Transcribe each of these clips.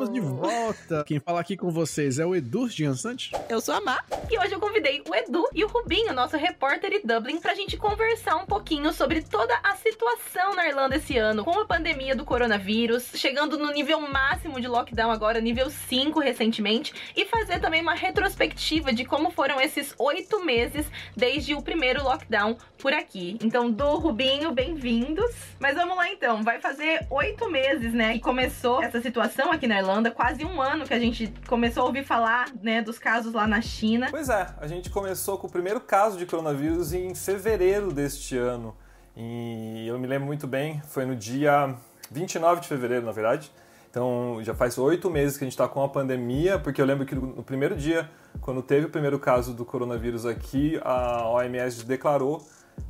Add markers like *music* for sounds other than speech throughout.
Estamos de volta. Quem fala aqui com vocês é o Edu Giansante. Eu sou a Má. E hoje eu convidei o Edu e o Rubinho, nosso repórter de Dublin, pra gente conversar um pouquinho sobre toda a situação na Irlanda esse ano, com a pandemia do coronavírus, chegando no nível máximo de lockdown agora, nível 5 recentemente, e fazer também uma retrospectiva de como foram esses oito meses desde o primeiro lockdown por aqui. Então, do Rubinho, bem-vindos. Mas vamos lá então, vai fazer oito meses, né? E começou essa situação aqui na Irlanda, quase um ano que a gente começou a ouvir falar, né, dos casos lá na China. Pois é, a gente começou com o primeiro caso de coronavírus em fevereiro deste ano. E eu me lembro muito bem, foi no dia 29 de fevereiro, na verdade. Então já faz oito meses que a gente está com a pandemia, porque eu lembro que no primeiro dia, quando teve o primeiro caso do coronavírus aqui, a OMS declarou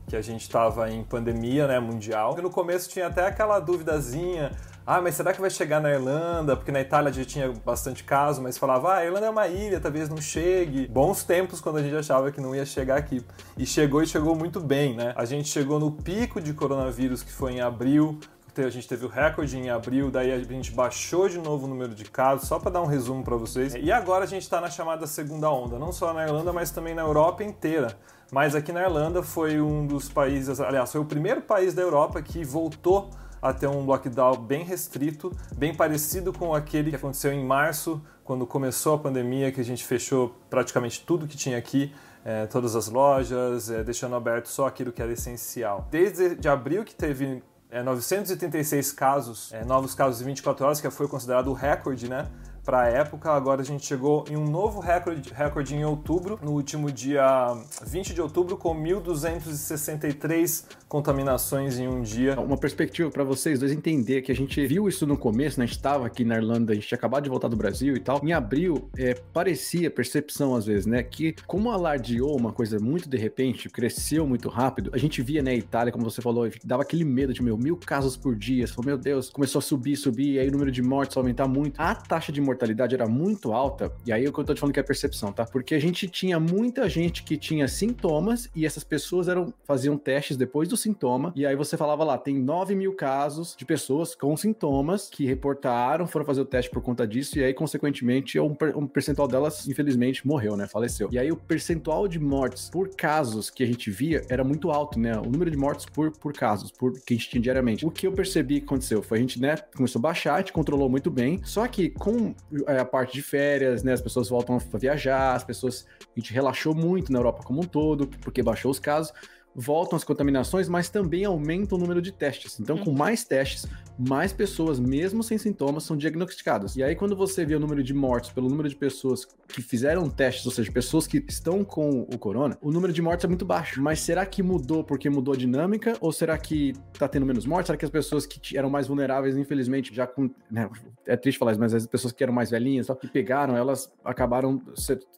que a gente estava em pandemia né, mundial. E no começo tinha até aquela duvidazinha, ah, mas será que vai chegar na Irlanda? Porque na Itália já tinha bastante caso, mas falava, ah, a Irlanda é uma ilha, talvez não chegue. Bons tempos quando a gente achava que não ia chegar aqui. E chegou e chegou muito bem, né? A gente chegou no pico de coronavírus, que foi em abril, a gente teve o recorde em abril, daí a gente baixou de novo o número de casos, só para dar um resumo para vocês. E agora a gente está na chamada segunda onda, não só na Irlanda, mas também na Europa inteira. Mas aqui na Irlanda foi um dos países, aliás, foi o primeiro país da Europa que voltou a ter um lockdown bem restrito, bem parecido com aquele que aconteceu em março, quando começou a pandemia, que a gente fechou praticamente tudo que tinha aqui, é, todas as lojas, é, deixando aberto só aquilo que era essencial. Desde de abril que teve é, 936 casos, é, novos casos em 24 horas, que foi considerado o recorde, né? Para a época. Agora a gente chegou em um novo recorde, recorde em outubro, no último dia 20 de outubro, com 1.263 contaminações em um dia. Uma perspectiva para vocês dois entender que a gente viu isso no começo, né? A gente estava aqui na Irlanda, a gente tinha acabado de voltar do Brasil e tal. Em abril, é, parecia, percepção às vezes, né? Que como alardeou uma coisa muito de repente, cresceu muito rápido, a gente via, né, Itália, como você falou, dava aquele medo de, meu, mil casos por dia. Você falou, meu Deus, começou a subir, subir, e aí o número de mortes aumentar muito. A taxa de mortalidade era muito alta, e aí é o que eu tô te falando que é percepção, tá? Porque a gente tinha muita gente que tinha sintomas e essas pessoas eram faziam testes depois do sintoma, e aí você falava lá, tem 9 mil casos de pessoas com sintomas que reportaram, foram fazer o teste por conta disso, e aí, consequentemente, um, um percentual delas, infelizmente, morreu, né? Faleceu. E aí o percentual de mortes por casos que a gente via era muito alto, né? O número de mortes por, por casos, por que a gente tinha diariamente. O que eu percebi que aconteceu foi a gente, né, começou a baixar, a gente controlou muito bem, só que com a parte de férias, né? As pessoas voltam a viajar, as pessoas. A gente relaxou muito na Europa como um todo, porque baixou os casos voltam as contaminações, mas também aumenta o número de testes. Então, com mais testes, mais pessoas, mesmo sem sintomas, são diagnosticadas. E aí, quando você vê o número de mortes pelo número de pessoas que fizeram testes, ou seja, pessoas que estão com o corona, o número de mortes é muito baixo. Mas será que mudou porque mudou a dinâmica? Ou será que tá tendo menos mortes? Será que as pessoas que eram mais vulneráveis, infelizmente, já com. Né, é triste falar isso, mas as pessoas que eram mais velhinhas, que pegaram, elas acabaram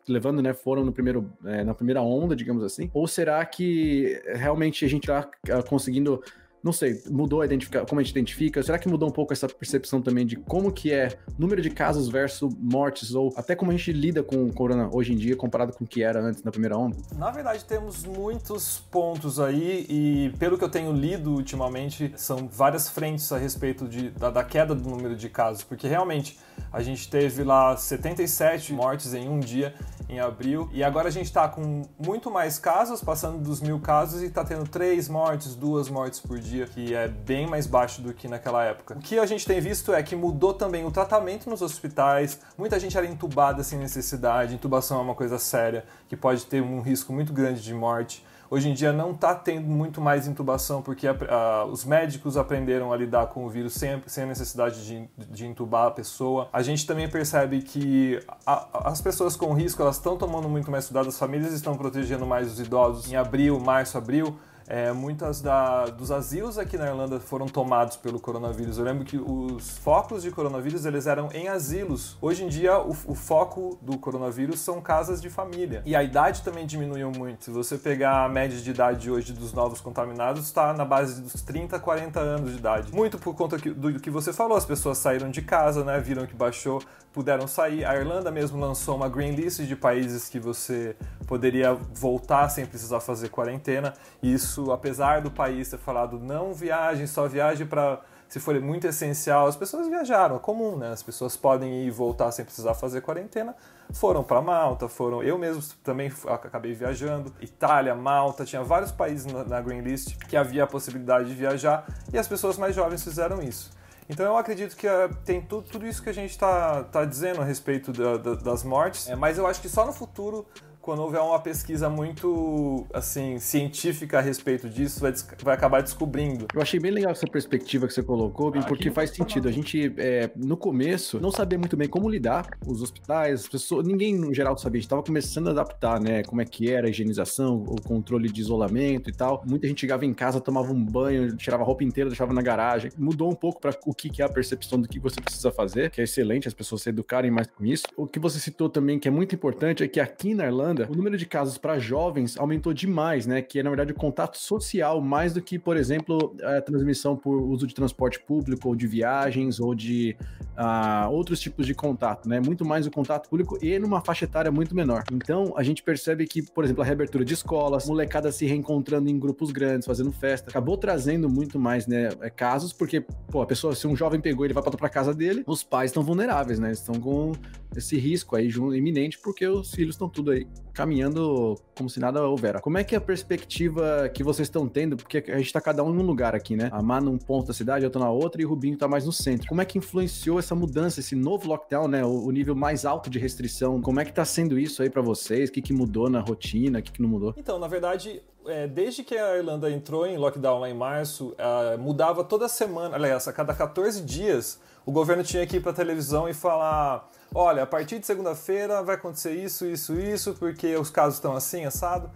levando, né? Foram no primeiro, é, na primeira onda, digamos assim. Ou será que realmente a gente tá ah, conseguindo não sei, mudou a como a gente identifica? Será que mudou um pouco essa percepção também de como que é número de casos versus mortes, ou até como a gente lida com o corona hoje em dia comparado com o que era antes na primeira onda? Na verdade, temos muitos pontos aí, e pelo que eu tenho lido ultimamente, são várias frentes a respeito de, da, da queda do número de casos, porque realmente a gente teve lá 77 mortes em um dia em abril. E agora a gente está com muito mais casos, passando dos mil casos, e está tendo três mortes, duas mortes por dia, que é bem mais baixo do que naquela época. O que a gente tem visto é que mudou também o tratamento nos hospitais, muita gente era entubada sem necessidade, intubação é uma coisa séria, que pode ter um risco muito grande de morte. Hoje em dia não está tendo muito mais intubação porque a, a, os médicos aprenderam a lidar com o vírus sem, sem a necessidade de, de intubar a pessoa. A gente também percebe que a, as pessoas com risco elas estão tomando muito mais cuidado, as famílias estão protegendo mais os idosos. Em abril, março, abril, é, muitas da, dos asilos aqui na Irlanda foram tomados pelo coronavírus. Eu lembro que os focos de coronavírus eles eram em asilos. Hoje em dia, o, o, foco do coronavírus são casas de família. E a idade também diminuiu muito. Se você pegar a média de idade hoje dos novos contaminados, está na base dos 30, 40 anos de idade. Muito por conta do que você falou, as pessoas saíram de casa, né, viram que baixou, puderam sair. A Irlanda mesmo lançou uma green list de países que você poderia voltar sem precisar fazer quarentena. E isso, apesar do país ter falado não viagem, só viagem para se for muito essencial, as pessoas viajaram, é comum, né? As pessoas podem ir e voltar sem precisar fazer quarentena. Foram para Malta, foram. Eu mesmo também acabei viajando. Itália, Malta, tinha vários países na Green List que havia a possibilidade de viajar e as pessoas mais jovens fizeram isso. Então eu acredito que uh, tem tudo, tudo isso que a gente está tá dizendo a respeito da, da, das mortes, é, mas eu acho que só no futuro quando houver uma pesquisa muito assim científica a respeito disso, vai, vai acabar descobrindo. Eu achei bem legal essa perspectiva que você colocou, Bim, ah, porque faz sentido. A gente, é, no começo, não sabia muito bem como lidar os hospitais, as pessoas, ninguém no geral sabia, a gente estava começando a adaptar, né, como é que era a higienização, o controle de isolamento e tal. Muita gente chegava em casa, tomava um banho, tirava a roupa inteira, deixava na garagem. Mudou um pouco para o que, que é a percepção do que você precisa fazer, que é excelente as pessoas se educarem mais com isso. O que você citou também, que é muito importante, é que aqui na Irlanda, Irlanda, o número de casos para jovens aumentou demais, né? Que é, na verdade, o contato social, mais do que, por exemplo, a transmissão por uso de transporte público, ou de viagens, ou de uh, outros tipos de contato, né? Muito mais o contato público e numa faixa etária muito menor. Então, a gente percebe que, por exemplo, a reabertura de escolas, molecada se reencontrando em grupos grandes, fazendo festa, acabou trazendo muito mais, né, é, casos, porque, pô, a pessoa, se um jovem pegou, ele vai para casa dele, os pais estão vulneráveis, né? Estão com esse risco aí iminente, porque os filhos estão tudo aí caminhando como se nada houvera. Como é que é a perspectiva que vocês estão tendo? Porque a gente tá cada um em um lugar aqui, né? A Má num ponto da cidade, eu tô na outra e o Rubinho tá mais no centro. Como é que influenciou essa mudança, esse novo lockdown, né? O, o nível mais alto de restrição. Como é que tá sendo isso aí para vocês? O que, que mudou na rotina? O que, que não mudou? Então, na verdade, é, desde que a Irlanda entrou em lockdown lá em março, uh, mudava toda semana, aliás, a cada 14 dias, o governo tinha que ir pra televisão e falar olha, a partir de segunda-feira vai acontecer isso, isso, isso, porque os casos estão assim, assado.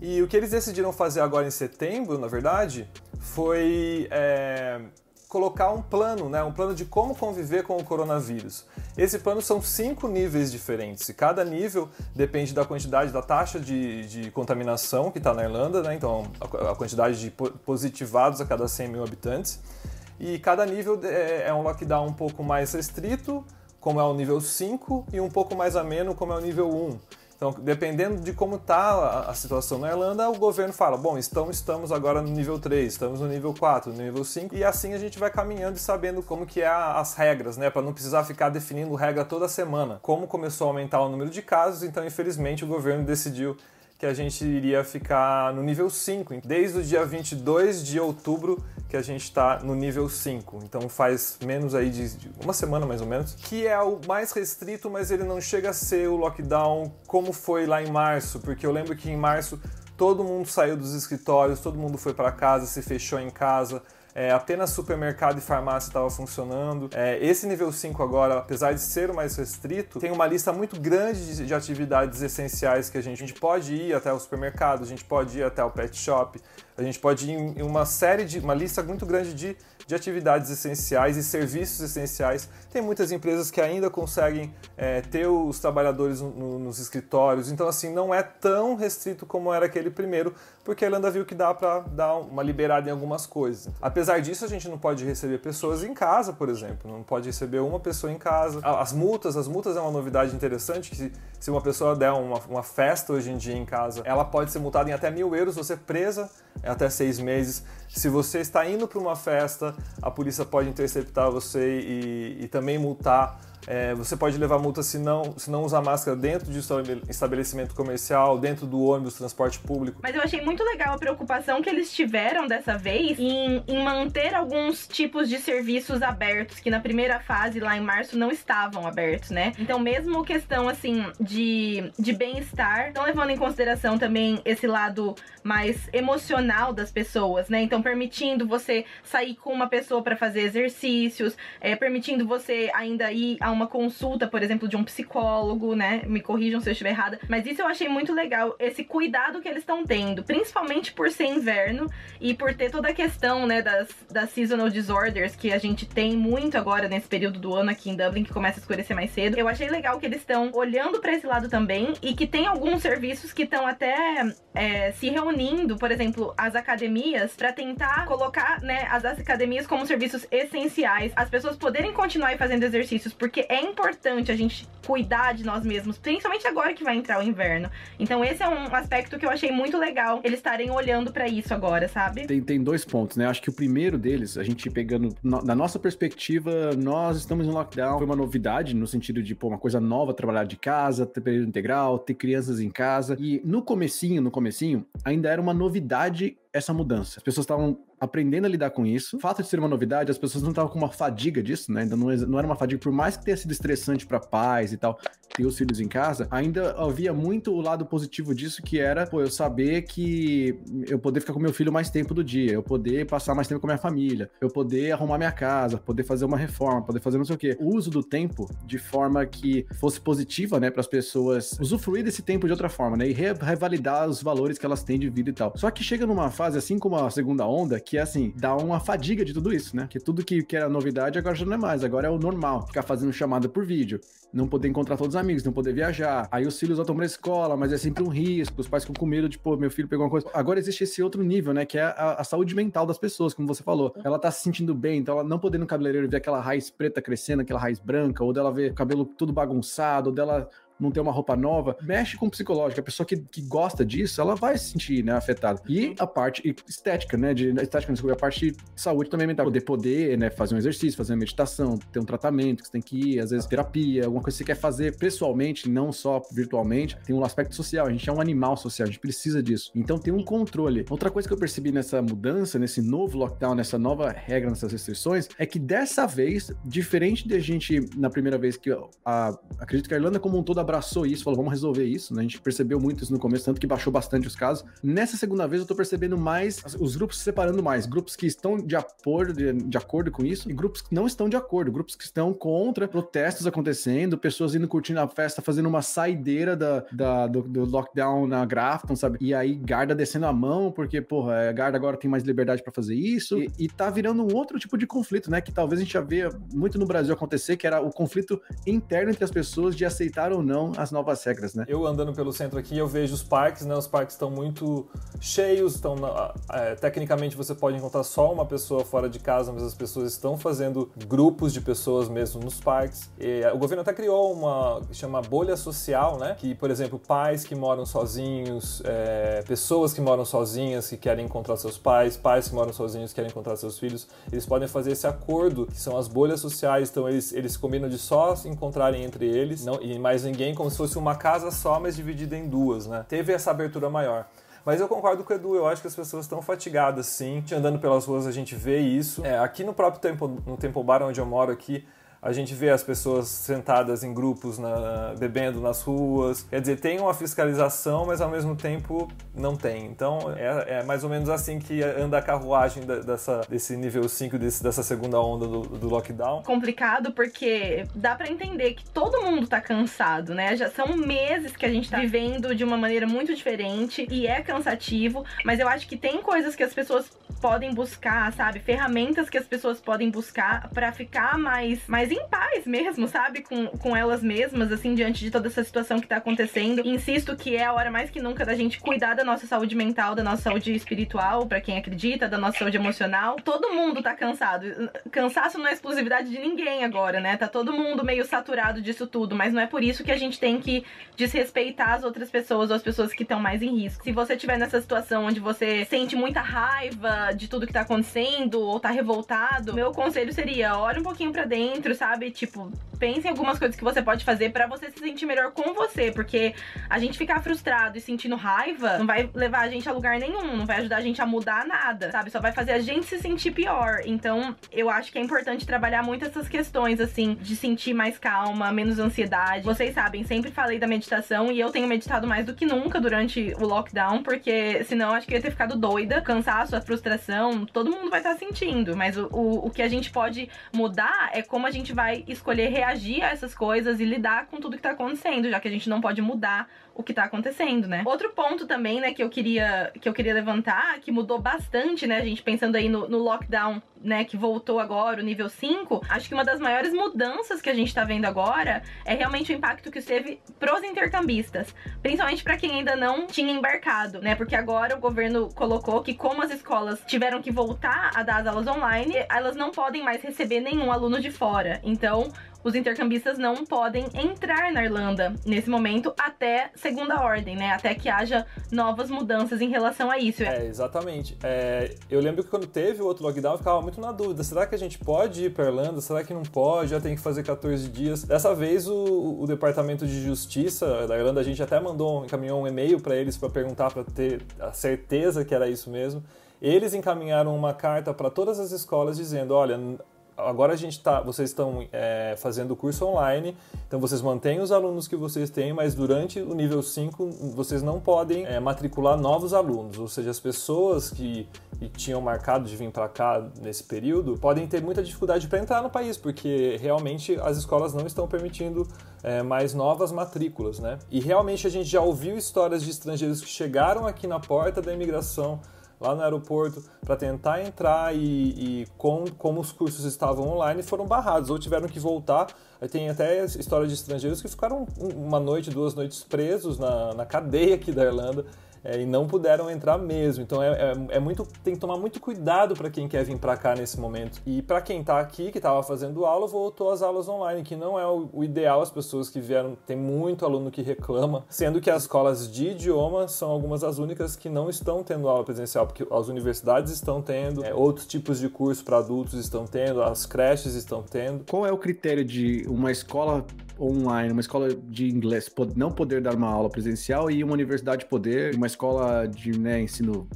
E o que eles decidiram fazer agora em setembro, na verdade, foi é, colocar um plano, né, um plano de como conviver com o coronavírus. Esse plano são cinco níveis diferentes, e cada nível depende da quantidade, da taxa de, de contaminação que está na Irlanda, né, então a, a, quantidade de positivados a cada 100 mil habitantes. E cada nível é, é um lockdown um pouco mais restrito, como é o nível 5, e um pouco mais ameno, como é o nível 1. Então, dependendo de como está a, situação na Irlanda, o governo fala: bom, então estamos agora no nível 3, estamos no nível 4, no nível 5, e assim a gente vai caminhando e sabendo como que é as regras, né? Para não precisar ficar definindo regra toda semana. Como começou a aumentar o número de casos, então infelizmente o governo decidiu que a gente iria ficar no nível 5, desde o dia 22 de outubro que a gente está no nível 5. Então faz menos aí de, uma semana mais ou menos, que é o mais restrito, mas ele não chega a ser o lockdown como foi lá em março, porque eu lembro que em março todo mundo saiu dos escritórios, todo mundo foi para casa, se fechou em casa é, apenas supermercado e farmácia estava funcionando. É, esse nível 5 agora, apesar de ser o mais restrito, tem uma lista muito grande de, de atividades essenciais que a gente, a gente pode ir até o supermercado, a gente pode ir até o pet shop, a gente pode ir em uma série de, uma lista muito grande de, de atividades essenciais e serviços essenciais. Tem muitas empresas que ainda conseguem é, ter os trabalhadores no, nos escritórios, então assim, não é tão restrito como era aquele primeiro, porque a Irlanda viu que dá para dar uma liberada em algumas coisas. Apesar disso, a gente não pode receber pessoas em casa, por exemplo, não pode receber uma pessoa em casa. As multas, as multas é uma novidade interessante, que se, uma pessoa der uma, uma festa hoje em dia em casa, ela pode ser multada em até mil euros, você presa até seis meses. Se você está indo para uma festa, a polícia pode interceptar você e, e também multar. É, você pode levar multa se não, se não usar máscara dentro de estabelecimento comercial, dentro do ônibus, transporte público. Mas eu achei muito legal a preocupação que eles tiveram dessa vez em, em manter alguns tipos de serviços abertos, que na primeira fase, lá em março, não estavam abertos, né? Então, mesmo questão, assim, de, de bem-estar, estão levando em consideração também esse lado mais emocional das pessoas, né? Então, permitindo você sair com uma pessoa para fazer exercícios, é, permitindo você ainda ir a uma consulta, por exemplo, de um psicólogo, né? Me corrijam se eu estiver errada. Mas isso eu achei muito legal, esse cuidado que eles estão tendo, principalmente por ser inverno e por ter toda a questão, né, das, das seasonal disorders que a gente tem muito agora nesse período do ano aqui em Dublin, que começa a escurecer mais cedo. Eu achei legal que eles estão olhando para esse lado também e que tem alguns serviços que estão até é, se reunindo, por exemplo, as academias, para tentar colocar, né, as academias como serviços essenciais, as pessoas poderem continuar fazendo exercícios, porque é importante a gente cuidar de nós mesmos, principalmente agora que vai entrar o inverno. Então esse é um aspecto que eu achei muito legal, eles estarem olhando para isso agora, sabe? Tem, tem dois pontos, né? Acho que o primeiro deles, a gente pegando na nossa perspectiva, nós estamos em lockdown, foi uma novidade no sentido de, pô, uma coisa nova, trabalhar de casa, ter período integral, ter crianças em casa. E no comecinho, no comecinho, ainda era uma novidade essa mudança. As pessoas estavam aprendendo a lidar com isso. O fato de ser uma novidade, as pessoas não estavam com uma fadiga disso, né? Ainda não, não era uma fadiga, por mais que tenha sido estressante para pais e tal, ter os filhos em casa, ainda havia muito o lado positivo disso, que era, pô, eu saber que eu poder ficar com meu filho mais tempo do dia, eu poder passar mais tempo com a minha família, eu poder arrumar minha casa, poder fazer uma reforma, poder fazer não sei o quê. O uso do tempo de forma que fosse positiva, né, para as pessoas usufruir desse tempo de outra forma, né, e revalidar os valores que elas têm de vida e tal. Só que chega numa fase, assim como a segunda onda, que assim, dá uma fadiga de tudo isso, né, que tudo que, que era novidade agora já não é mais, agora é o normal, ficar fazendo chamada por vídeo, não poder encontrar todos os amigos, não poder viajar. Aí os filhos voltam pra escola, mas é sempre um risco. Os pais ficam com medo de, pô, meu filho pegou uma coisa. Agora existe esse outro nível, né? Que é a, a saúde mental das pessoas, como você falou. Ela tá se sentindo bem, então ela não podendo no cabeleireiro ver aquela raiz preta crescendo, aquela raiz branca, ou dela ver o cabelo tudo bagunçado, ou dela não ter uma roupa nova, mexe com o psicológico. A pessoa que, que gosta disso, ela vai se sentir né, afetada. E a parte estética, né? De, estética, desculpa, a parte de saúde também mental. Poder poder, né? Fazer um exercício, fazer uma meditação, ter um tratamento que você tem que ir, às vezes terapia, alguma coisa que você quer fazer pessoalmente, não só virtualmente. Tem um aspecto social. A gente é um animal social, a gente precisa disso. Então tem um controle. Outra coisa que eu percebi nessa mudança, nesse novo lockdown, nessa nova regra, nessas restrições, é que dessa vez, diferente da gente na primeira vez que a, acredito que a Irlanda como um todo abraçou isso, falou, vamos resolver isso, né? A gente percebeu muito isso no começo, tanto que baixou bastante os casos. Nessa segunda vez, eu tô percebendo mais os grupos se separando mais. Grupos que estão de acordo, de, de acordo com isso e grupos que não estão de acordo. Grupos que estão contra, protestos acontecendo, pessoas indo curtindo a festa, fazendo uma saideira da, da do, do, lockdown na Grafton, sabe? E aí, Garda descendo a mão, porque, porra, a é, Garda agora tem mais liberdade para fazer isso. E, e tá virando um outro tipo de conflito, né? Que talvez a gente já vê muito no Brasil acontecer, que era o conflito interno entre as pessoas de aceitar ou não as novas regras, né? Eu andando pelo centro aqui, eu vejo os parques, né? Os parques estão muito cheios, estão é, tecnicamente você pode encontrar só uma pessoa fora de casa, mas as pessoas estão fazendo grupos de pessoas mesmo nos parques. E, o governo até criou uma chama bolha social, né? Que, por exemplo, pais que moram sozinhos, é, pessoas que moram sozinhas que querem encontrar seus pais, pais que moram sozinhos que querem encontrar seus filhos, eles podem fazer esse acordo, que são as bolhas sociais. Então eles eles combinam de só se encontrarem entre eles, não e mais ninguém, como se fosse fosse uma casa só, mas dividida em duas, né? Teve essa abertura maior. Mas eu concordo com o Edu, eu acho que as pessoas estão fatigadas, sim. Andando pelas ruas a gente vê isso. É, aqui no próprio Temple, no Temple Bar, onde eu moro aqui, a gente vê as pessoas sentadas em grupos na, bebendo nas ruas. Quer dizer, tem uma fiscalização, mas ao mesmo tempo não tem. Então é, é mais ou menos assim que anda a carruagem da, dessa, desse nível 5, desse, dessa segunda onda do, do lockdown. Complicado porque dá para entender que todo mundo tá cansado, né? Já são meses que a gente tá vivendo de uma maneira muito diferente e é cansativo, mas eu acho que tem coisas que as pessoas podem buscar, sabe? Ferramentas que as pessoas podem buscar para ficar mais, mais em paz mesmo, sabe? Com, com elas mesmas, assim, diante de toda essa situação que tá acontecendo. Insisto que é a hora mais que nunca da gente cuidar da nossa saúde mental, da nossa saúde espiritual, para quem acredita, da nossa saúde emocional. Todo mundo tá cansado. Cansaço não é exclusividade de ninguém agora, né? Tá todo mundo meio saturado disso tudo, mas não é por isso que a gente tem que desrespeitar as outras pessoas ou as pessoas que estão mais em risco. Se você estiver nessa situação onde você sente muita raiva de tudo que tá acontecendo ou tá revoltado, meu conselho seria: olhe um pouquinho para dentro, sabe? Tipo, pense em algumas coisas que você pode fazer para você se sentir melhor com você, porque a gente ficar frustrado e sentindo raiva não vai levar a gente a lugar nenhum, não vai ajudar a gente a mudar nada, sabe? Só vai fazer a gente se sentir pior. Então, eu acho que é importante trabalhar muito essas questões, assim, de sentir mais calma, menos ansiedade. Vocês sabem, sempre falei da meditação e eu tenho meditado mais do que nunca durante o lockdown, porque senão acho que eu ia ter ficado doida, cansaço, a frustração, todo mundo vai estar sentindo, mas o, o, o que a gente pode mudar é como a gente vai escolher reagir reagir a essas coisas e lidar com tudo que tá acontecendo, já que a gente não pode mudar o que tá acontecendo, né? Outro ponto também, né, que eu queria que eu queria levantar, que mudou bastante, né, a gente pensando aí no, no lockdown, né, que voltou agora, o nível 5, acho que uma das maiores mudanças que a gente tá vendo agora é realmente o impacto que isso teve pros intercambistas, principalmente para quem ainda não tinha embarcado, né? Porque agora o governo colocou que como as escolas tiveram que voltar a dar as aulas online, elas não podem mais receber nenhum aluno de fora. Então, os intercambistas não podem entrar na Irlanda nesse momento até segunda ordem, né? Até que haja novas mudanças em relação a isso. É, exatamente. É, eu lembro que quando teve o outro lockdown, eu ficava muito na dúvida: será que a gente pode ir para Irlanda? Será que não pode? Já tem que fazer 14 dias. Dessa vez, o, o Departamento de Justiça da Irlanda, a gente até mandou, encaminhou um e-mail para eles para perguntar, para ter a certeza que era isso mesmo. Eles encaminharam uma carta para todas as escolas dizendo: olha, agora a gente tá, vocês estão é, fazendo o curso online, então vocês mantêm os alunos que vocês têm, mas durante o nível 5 vocês não podem é, matricular novos alunos, ou seja, as pessoas que, que tinham marcado de vir para cá nesse período podem ter muita dificuldade para entrar no país, porque realmente as escolas não estão permitindo é, mais novas matrículas, né? E realmente a gente já ouviu histórias de estrangeiros que chegaram aqui na porta da imigração lá no aeroporto para tentar entrar e, e com, como os cursos estavam online foram barrados ou tiveram que voltar. Aí tem até história de estrangeiros que ficaram uma noite, duas noites presos na, na cadeia aqui da Irlanda é, e não puderam entrar mesmo. Então é, é, é muito, tem que tomar muito cuidado para quem quer vir para cá nesse momento. E para quem está aqui, que estava fazendo aula, voltou às aulas online, que não é o, o, ideal. As pessoas que vieram, tem muito aluno que reclama, sendo que as escolas de idioma são algumas das únicas que não estão tendo aula presencial, porque as universidades estão tendo, é, outros tipos de curso para adultos estão tendo, as creches estão tendo. Qual é o critério de uma escola online, uma escola de inglês não poder dar uma aula presencial e uma universidade poder, uma escola de né, ensino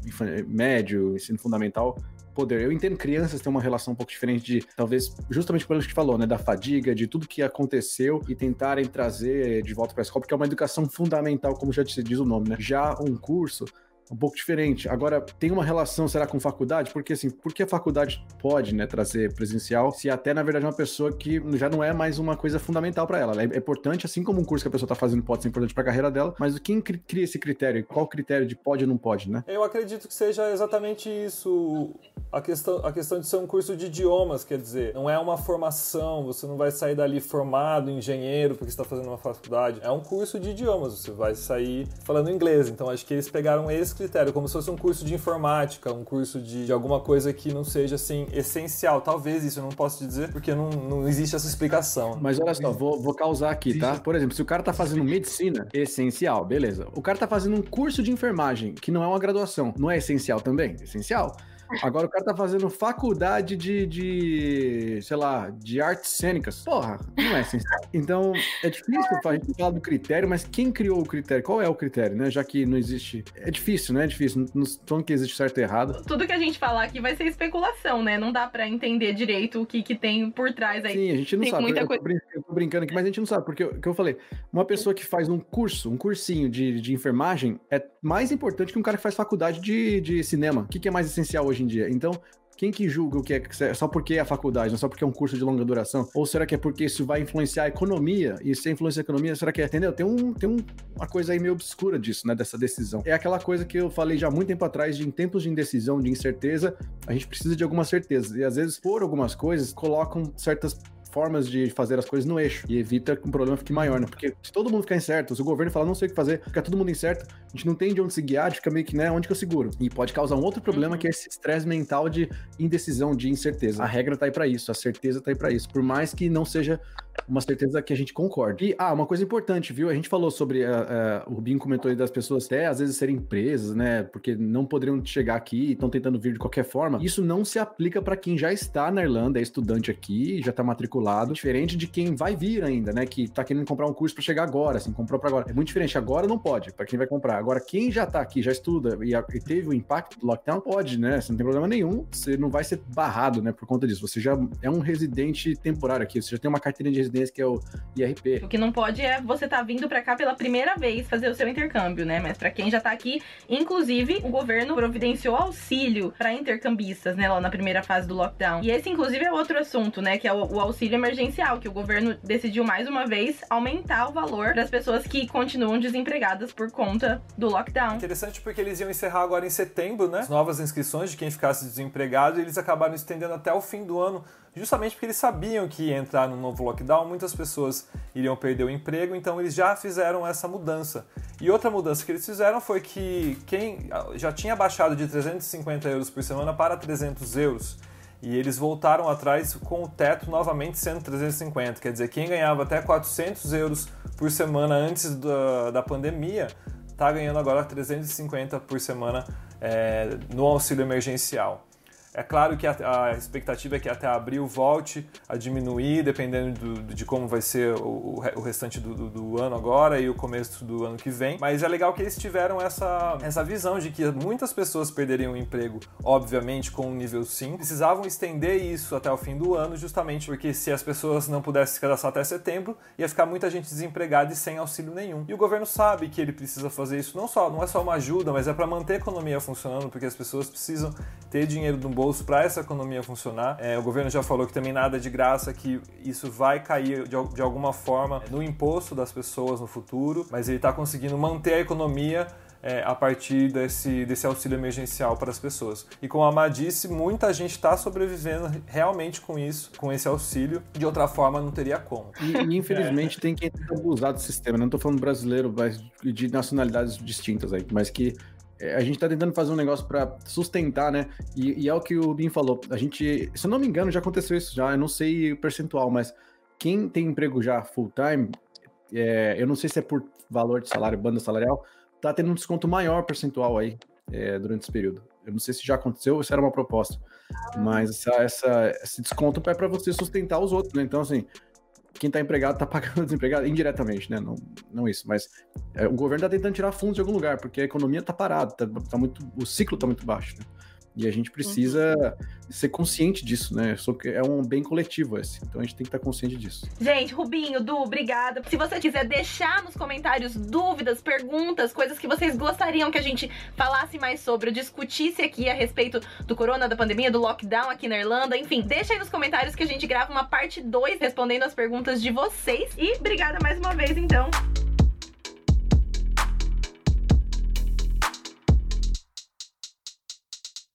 médio, ensino fundamental poder. Eu entendo crianças têm uma relação um pouco diferente de, talvez, justamente pelo que gente falou, né, da fadiga, de tudo que aconteceu e tentarem trazer de volta para a escola, porque é uma educação fundamental, como já diz o nome, né? Já um curso um pouco diferente. Agora, tem uma relação, será, com faculdade? Porque, assim, porque a faculdade pode, né, trazer presencial, se até, na verdade, é uma pessoa que já não é mais uma coisa fundamental para ela. ela. É importante, assim como um curso que a pessoa está fazendo pode ser importante para a carreira dela, mas quem cria esse critério? Qual critério de pode ou não pode, né? Eu acredito que seja exatamente isso. A questão, a questão de ser um curso de idiomas, quer dizer, não é uma formação, você não vai sair dali formado, engenheiro, porque está fazendo uma faculdade. É um curso de idiomas, você vai sair falando inglês. Então, acho que eles pegaram esse critério, como se fosse um curso de informática, um curso de, de alguma coisa que não seja assim essencial. Talvez isso eu não posso te dizer, porque não, não existe essa explicação. Mas olha só, vou, vou causar aqui, tá? Por exemplo, se o cara tá fazendo medicina, essencial, beleza. O cara tá fazendo um curso de enfermagem, que não é uma graduação, não é essencial também? Essencial. Agora o cara tá fazendo faculdade de, de sei lá, de artes cênicas. Porra, não é essencial. Então, é difícil a gente falar do critério, mas quem criou o critério? Qual é o critério, né? Já que não existe. É difícil, né? É difícil. Não estou que existe certo e errado. Tudo que a gente falar aqui vai ser especulação, né? Não dá para entender direito o que, que tem por trás aí. Sim, a gente não tem sabe. Muita eu, coisa... tô brincando, eu tô brincando aqui, mas a gente não sabe. Porque o que eu falei, uma pessoa que faz um curso, um cursinho de, de enfermagem, é mais importante que um cara que faz faculdade de, de cinema. O que, que é mais essencial hoje em dia? Então, quem que julga o que é só porque é a faculdade, não só porque é um curso de longa duração? Ou será que é porque isso vai influenciar a economia? E se influencia a economia, será que é, entendeu? Tem, um, tem um, uma coisa aí meio obscura disso, né? Dessa decisão. É aquela coisa que eu falei já há muito tempo atrás, de em tempos de indecisão, de incerteza, a gente precisa de alguma certeza. E às vezes, por algumas coisas, colocam certas formas de fazer as coisas no eixo e evita que o problema fique maior, né? Porque se todo mundo ficar incerto, se o governo falar não sei o que fazer, fica todo mundo incerto, a gente não tem de onde se guiar, fica meio que, né, onde que eu seguro? E pode causar um outro problema uhum. que é esse estresse mental de indecisão, de incerteza. A regra tá aí para isso, a certeza tá aí para isso, por mais que não seja uma certeza que a gente concorde. E, ah, uma coisa importante, viu? A gente falou sobre, uh, uh, o Rubinho comentou aí das pessoas até às vezes serem presas, né, porque não poderiam chegar aqui e estão tentando vir de qualquer forma. Isso não se aplica para quem já está na Irlanda, é estudante aqui, já tá matriculado, diferente de quem vai vir ainda, né, que tá querendo comprar um curso para chegar agora, assim, comprou para agora. É muito diferente. Agora não pode, para quem vai comprar. Agora, quem já tá aqui, já estuda e, e teve o impacto do lockdown, pode, né? Você não tem problema nenhum. Você não vai ser barrado, né, por conta disso. Você já é um residente temporário aqui. Você já tem uma carteira de residência que é o IRP. O que não pode é você tá vindo para cá pela primeira vez fazer o seu intercâmbio, né? Mas para quem já tá aqui, inclusive, o governo providenciou auxílio para intercambistas, né, lá na primeira fase do lockdown. E esse, inclusive, é outro assunto, né, que é o, o auxílio emergencial, que o governo decidiu mais uma vez aumentar o valor das pessoas que continuam desempregadas por conta do lockdown lockdown. Interessante porque eles iam encerrar agora em setembro, né? As novas inscrições de quem ficasse desempregado e eles acabaram estendendo até o fim do ano, justamente porque eles sabiam que ia entrar no novo lockdown, muitas pessoas iriam perder o emprego, então eles já fizeram essa mudança. E outra mudança que eles fizeram foi que quem já tinha baixado de 350 euros por semana para 300 euros. e eles voltaram atrás com o teto novamente sendo 350. Quer dizer, quem ganhava até 400 euros por semana antes da, da pandemia está ganhando agora 350 por semana é, no auxílio emergencial. É claro que a, a, expectativa é que até abril volte a diminuir, dependendo do, de como vai ser o, o restante do, do, do, ano agora e o começo do ano que vem. Mas é legal que eles tiveram essa, essa visão de que muitas pessoas perderiam o emprego, obviamente, com um nível 5. Precisavam estender isso até o fim do ano, justamente porque se as pessoas não pudessem se cadastrar até setembro, ia ficar muita gente desempregada e sem auxílio nenhum. E o governo sabe que ele precisa fazer isso, não só não é só uma ajuda, mas é para manter a economia funcionando, porque as pessoas precisam ter dinheiro no bolso bolso para essa economia funcionar. É, o governo já falou que também nada de graça, que isso vai cair de, de alguma forma no imposto das pessoas no futuro, mas ele está conseguindo manter a economia é, a partir desse, desse auxílio emergencial para as pessoas. E como a Má disse, muita gente está sobrevivendo realmente com isso, com esse auxílio. De outra forma, não teria como. E, e infelizmente é. tem quem abusar do sistema. Não estou falando brasileiro, mas de nacionalidades distintas aí, mas que a gente está tentando fazer um negócio para sustentar, né? E, e, é o que o Bin falou. A gente, se eu não me engano, já aconteceu isso já. Eu não sei o percentual, mas quem tem emprego já full time, é, eu não sei se é por valor de salário, banda salarial, tá tendo um desconto maior percentual aí é, durante esse período. Eu não sei se já aconteceu ou se era uma proposta, mas essa, essa esse desconto é para você sustentar os outros, né? Então, assim, quem está empregado está *laughs* pagando desempregado indiretamente, né? Não, não isso, mas é, o governo está tentando tirar fundos de algum lugar, porque a economia está parada, tá, tá, muito, o ciclo está muito baixo. Né? E a gente precisa uhum. ser consciente disso, né? É um bem coletivo esse. Então a gente tem que estar consciente disso. Gente, Rubinho, Du, obrigada. Se você quiser deixar nos comentários dúvidas, perguntas, coisas que vocês gostariam que a gente falasse mais sobre, discutisse aqui a respeito do corona, da pandemia, do lockdown aqui na Irlanda, enfim, deixa aí nos comentários que a gente grava uma parte 2 respondendo as perguntas de vocês. E obrigada mais uma vez, então.